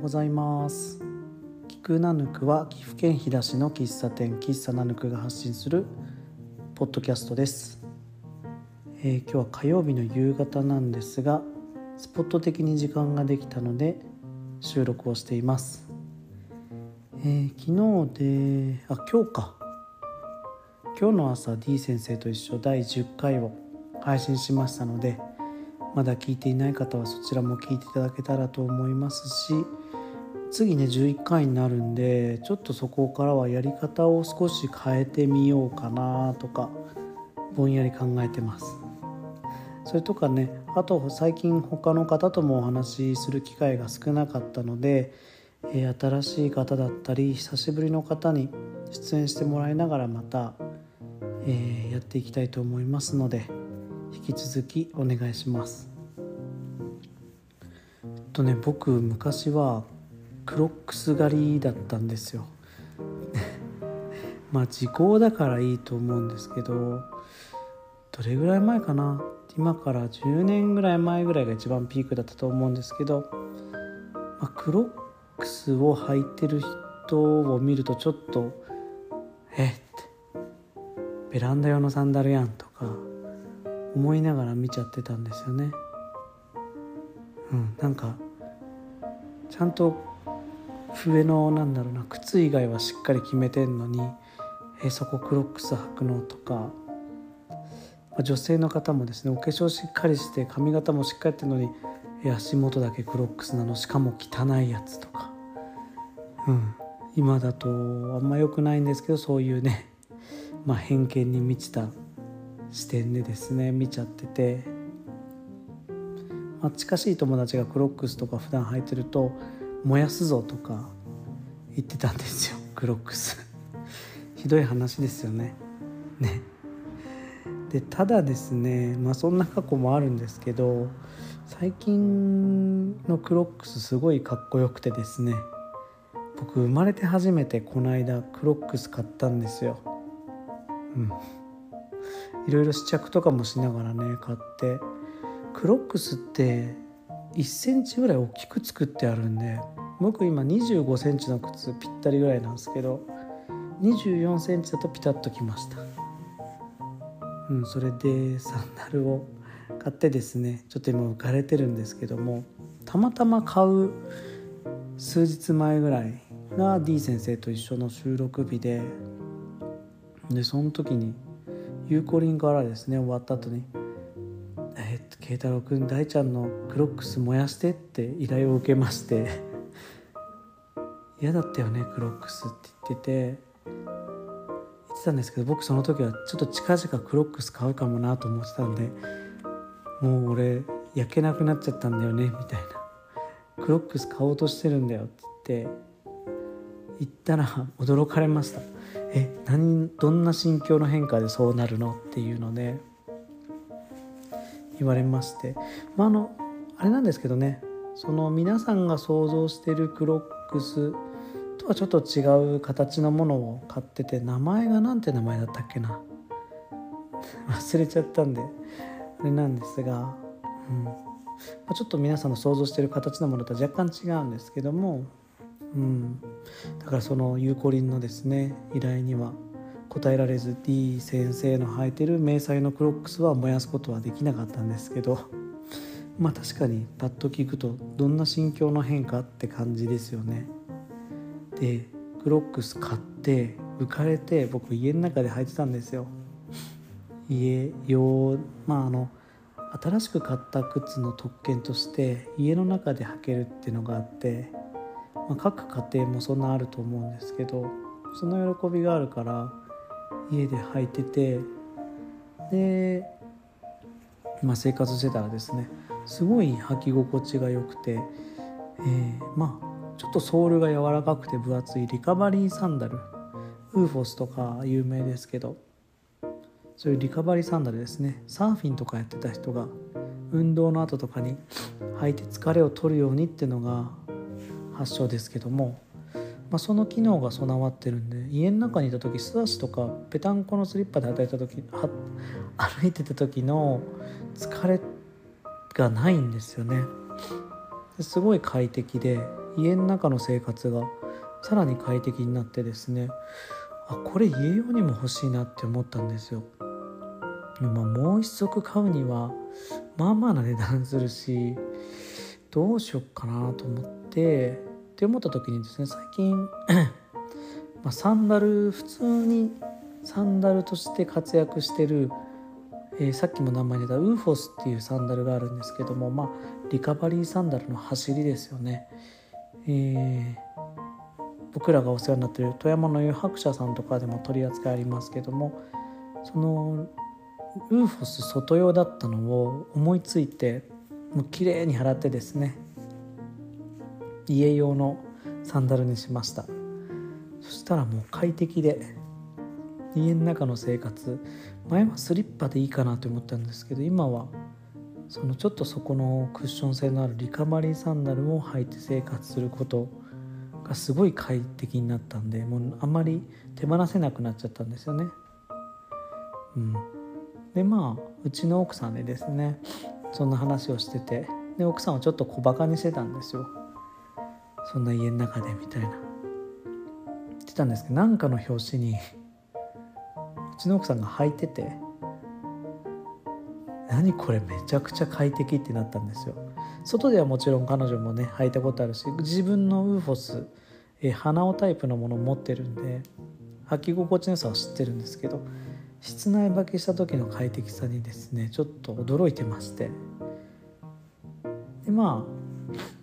ございます。菊ナヌクは岐阜県飛騨市の喫茶店喫茶ナヌクが発信するポッドキャストです、えー、今日は火曜日の夕方なんですがスポット的に時間ができたので収録をしています、えー、昨日であ今日か。今日の朝 D 先生と一緒第10回を配信しましたのでまだ聞いていない方はそちらも聞いていただけたらと思いますし次ね11回になるんでちょっとそこからはやり方を少し変えてみようかなとかぼんやり考えてます。それとかねあと最近他の方ともお話しする機会が少なかったので、えー、新しい方だったり久しぶりの方に出演してもらいながらまた、えー、やっていきたいと思いますので引き続きお願いします。とね僕昔はクロックス狩りだったんですよ まあ時効だからいいと思うんですけどどれぐらい前かな？今から10年ぐらい前ぐらいが一番ピークだったと思うんですけど、まあ、クロックスを履いてる人を見るとちょっと「えっ?」って「ベランダ用のサンダルやん」とか思いながら見ちゃってたんですよね。うん、なんかちゃんと上のなんだろうな靴以外はしっかり決めてんのにえそこクロックス履くのとか、ま女性の方もですねお化粧しっかりして髪型もしっかりやってるのに足元だけクロックスなのしかも汚いやつとか、うん、今だとあんま良くないんですけどそういうね、まあ、偏見に満ちた視点でですね見ちゃってて、まあ、近しい友達がクロックスとか普段履いてると燃やすぞとか言ってたんですよ。クロックス。ひどい話ですよね。ね。でただですねまあそんな過去もあるんですけど最近のクロックスすごいかっこよくてですね僕生まれて初めてこの間クロックス買ったんですよ。いろいろ試着とかもしながらね買って。クロックスって1センチぐらい大きく作ってあるんで僕今2 5センチの靴ぴったりぐらいなんですけど2 4センチだとピタッときました。うんそれでサンダルを買ってですねちょっと今浮かれてるんですけどもたまたま買う数日前ぐらいが D 先生と一緒の収録日ででその時にゆうこりんからですね終わった後に「慶太郎君大ちゃんのクロックス燃やして」って依頼を受けまして「嫌だったよねクロックス」って言ってて。言ってたんですけど僕その時はちょっと近々クロックス買うかもなと思ってたんでもう俺焼けなくなっちゃったんだよねみたいな「クロックス買おうとしてるんだよ」って言って。言ったら驚かれました。え何どんな心境の変化でそうなるの？っていうので。言われましてまああのあれなんですけどねその皆さんが想像してるクロックスとはちょっと違う形のものを買ってて名前が何て名前だったっけな。忘れちゃったんであれなんですが、うん。まあ、ちょっと皆さんの想像してる形のものとは若干違うんですけどもうん、だからそのゆうこりんのですね依頼には答えられず D 先生の履いてる迷彩のクロックスは燃やすことはできなかったんですけどまあ確かにパッと聞くとどんな心境の変化って感じですよね。でクロックス買って浮かれて僕家の中で履いてたんですよ。家用まああの新しく買った靴の特権として家の中で履けるっていうのがあってまあ、各家庭もそんなあると思うんですけどその喜びがあるから家で履いててで、まあ、生活してたらですねすごい履き心地が良くて、えー、まあちょっとソールが柔らかくて分厚いリカバリーサンダルウーフォスとか有名ですけどそういうリカバリーサンダルですねサーフィンとかやってた人が運動の後とかに履いて疲れを取るようにっていうのが発祥ですけども、まあ、その機能が備わってるんで家の中にいた時素足とかぺたんこのスリッパで働いた時 歩いてた時の疲れがないんですよねすごい快適で家の中の生活がさらに快適になってですねあこれ家用にも欲しいなって思ったんですよ。まあ、もう一足買うにはまあまあな値段するしどうしよっかなと思ってって思った時にですね最近 まあサンダル普通にサンダルとして活躍してる、えー、さっきも名前出たウーフォスっていうサンダルがあるんですけどもまあリカバリーサンダルの走りですよね。えー僕らがお世話になってる富山の湯白社さんとかでも取り扱いありますけどもそのウーフォス外用だったのを思いついてもう綺麗に払ってですね家用のサンダルにしましたそしたらもう快適で家の中の生活前はスリッパでいいかなと思ったんですけど今はそのちょっとそこのクッション性のあるリカバリーサンダルを履いて生活することがすごい快適になったんでもうあんまり手放せなくなっちゃったんですよね。うん、でまあうちの奥さんでですねそんな話をしててで奥さんはちょっと小バカにしてたんですよ。そんな家の中でみたいな。言ってたんですけど何かの表紙にうちの奥さんが履いてて何これめちゃくちゃ快適ってなったんですよ外ではもちろん彼女もね履いたことあるし自分のウーフォスえ鼻緒タイプのものを持ってるんで履き心地の良さは知ってるんですけど室内履きした時の快適さにですねちょっと驚いてましてでまあ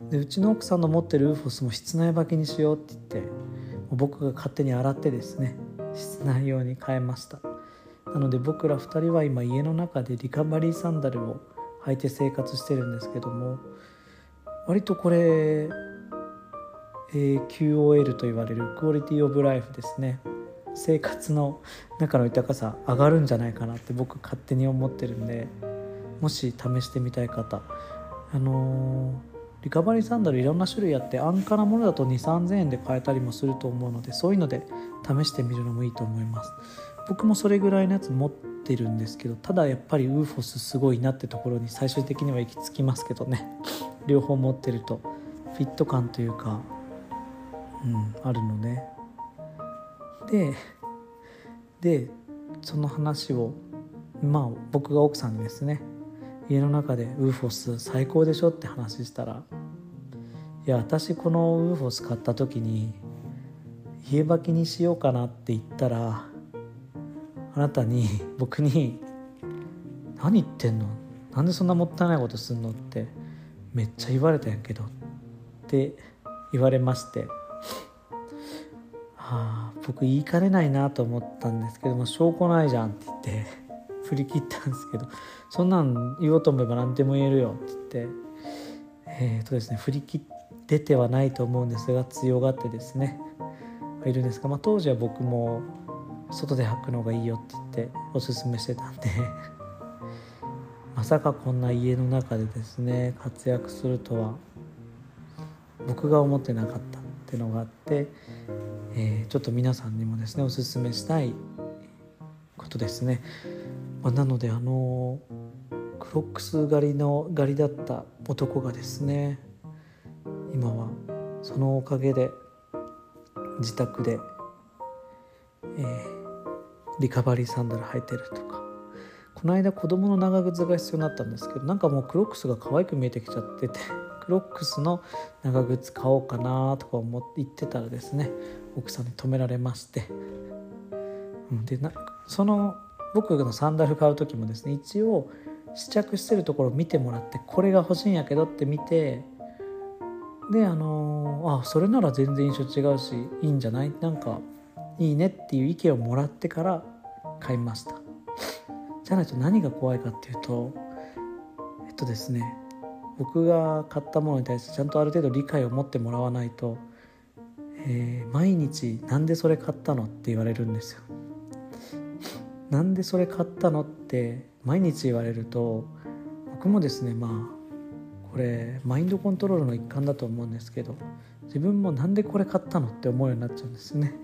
でうちの奥さんの持ってるウーフォスも室内履きにしようって言って僕が勝手に洗ってですね室内用に変えました。なので僕ら2人は今家の中でリカバリーサンダルを履いて生活してるんですけども割とこれえー、QOL と言われるクオリティオブライフですね。生活の中の豊かさ上がるんじゃないかなって僕勝手に思ってるんでもし試してみたい方あのー、リカバリーサンダルいろんな種類あって安価なものだと2 3 0 0 0円で買えたりもすると思うのでそういうので試してみるのもいいと思います。僕もそれぐらいのやつ持ってるんですけどただやっぱりウーフォスすごいなってところに最終的には行き着きますけどね。両方持ってるとフィット感というかうん、あるのね。ででその話をまあ僕が奥さんにですね。家の中でウーフォス最高でしょって話したらいや私このウーフォス買った時に家履きにしようかなって言ったらあなたに僕に「何言ってんの？なんでそんなもったいないことすんの?」ってめっちゃ言われたんやけどって言われましてはあ、僕言いかねないなと思ったんですけども証拠ないじゃんって言って振り切ったんですけどそんなん言おうと思えば何でも言えるよって言ってえっ、ー、とですね振り切っててはないと思うんですが強がってですねいるんですが、まあ、当時は僕も外で履くのがいいよって言っておすすめしてたんで まさかこんな家の中でですね活躍するとは僕が思ってなかったっていうのがあってえー、ちょっと皆さんにもですねおすすめしたいことですね、まあ、なのであのクロックス狩りの狩りだった男がですね今は。そのおかげで自宅で、えー、リカバリーサンダル履いてるとか。この間子供の長靴が必要になったんですけどなんかもうクロックスが可愛く見えてきちゃってて クロックスの長靴買おうかなとか思って言ってたらですね奥さんに止められまして。でなその僕のサンダル買う時もですね一応試着してるところを見てもらってこれが欲しいんやけどって見てであのあそれなら全然印象違うしいいんじゃない？なんかいいねっていう意見をもらってから買いました じゃないと何が怖いかっていうとえっとですね僕が買ったものに対してちゃんとある程度理解を持ってもらわないと、えー、毎日「なんでそれ買ったの?」って言われるんですよ。なんでそれ買ったのって毎日言われると僕もですねまあこれマインドコントロールの一環だと思うんですけど自分もなんでこれ買ったのって思うようになっちゃうんですね。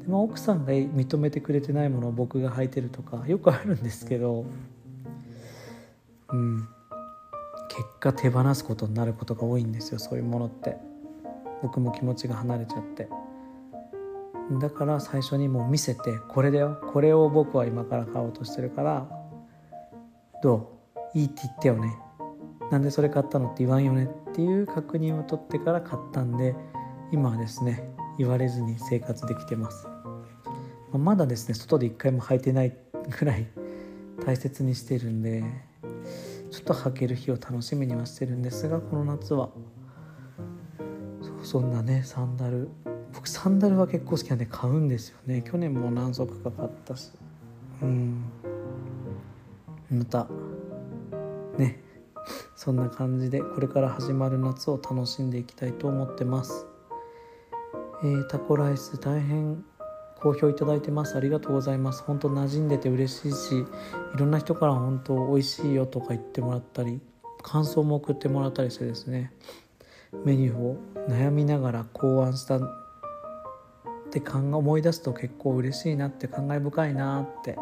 でまあ、奥さんが認めてくれてないものを僕が履いてるとかよくあるんですけどうん。結果手放すことになることが多いんですよそういうものって。僕も気持ちが離れちゃって。だから最初にもう見せてこれだよ。これを僕は今から買おうとしてるからどう？いいって言ってよね。なんでそれ買ったのって言わんよねっていう確認を取ってから買ったんで今はですね言われずに生活できてます。まだですね外で一回も履いてないぐらい 大切にしてるんでちょっと履ける日を楽しみにはしてるんですがこの夏は。そそんなねサンダル。僕サンダルは結構好きなんで買うんですよね。去年も何足か買ったし。うん。またね。そんな感じでこれから始まる夏を楽しんでいきたいと思ってます。えー、タコライス大変好評いただいてます。ありがとうございます。本当馴染んでて嬉しいしいろんな人から本当美味しいよとか言ってもらったり感想も送ってもらったりしてですねメニューを悩みながら考案したって考思い出すと結構嬉しいなって感慨深いなって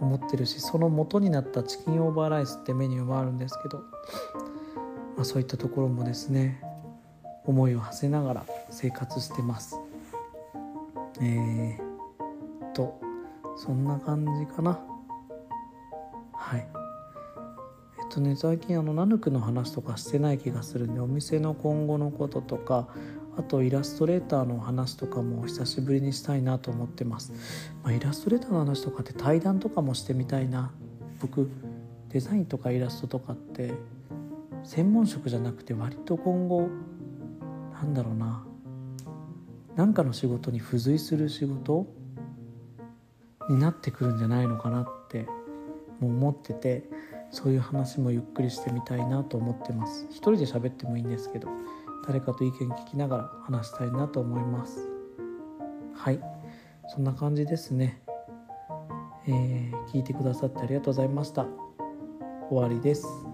思ってるしその元になったチキンオーバーライスってメニューもあるんですけど、まあ、そういったところもですね思いを馳せながら生活してます。えーとそんな感じかなはいとね最近あのナヌクの話とかしてない気がするんでお店の今後のこととかあとイラストレーターの話とかも久しぶりにしたいなと思ってます、まあ、イラストレーターの話とかって対談とかもしてみたいな。僕デザインとかイラストとかって専門職じゃなくて割と今後なんだろうな。何かの仕事に付随する仕事になってくるんじゃないのかなってもう思ってて。そういう話もゆっくりしてみたいなと思ってます。一人で喋ってもいいんですけど誰かと意見聞きながら話したいなと思います。はい。そんな感じですね。えー、聞いてくださってありがとうございました。終わりです。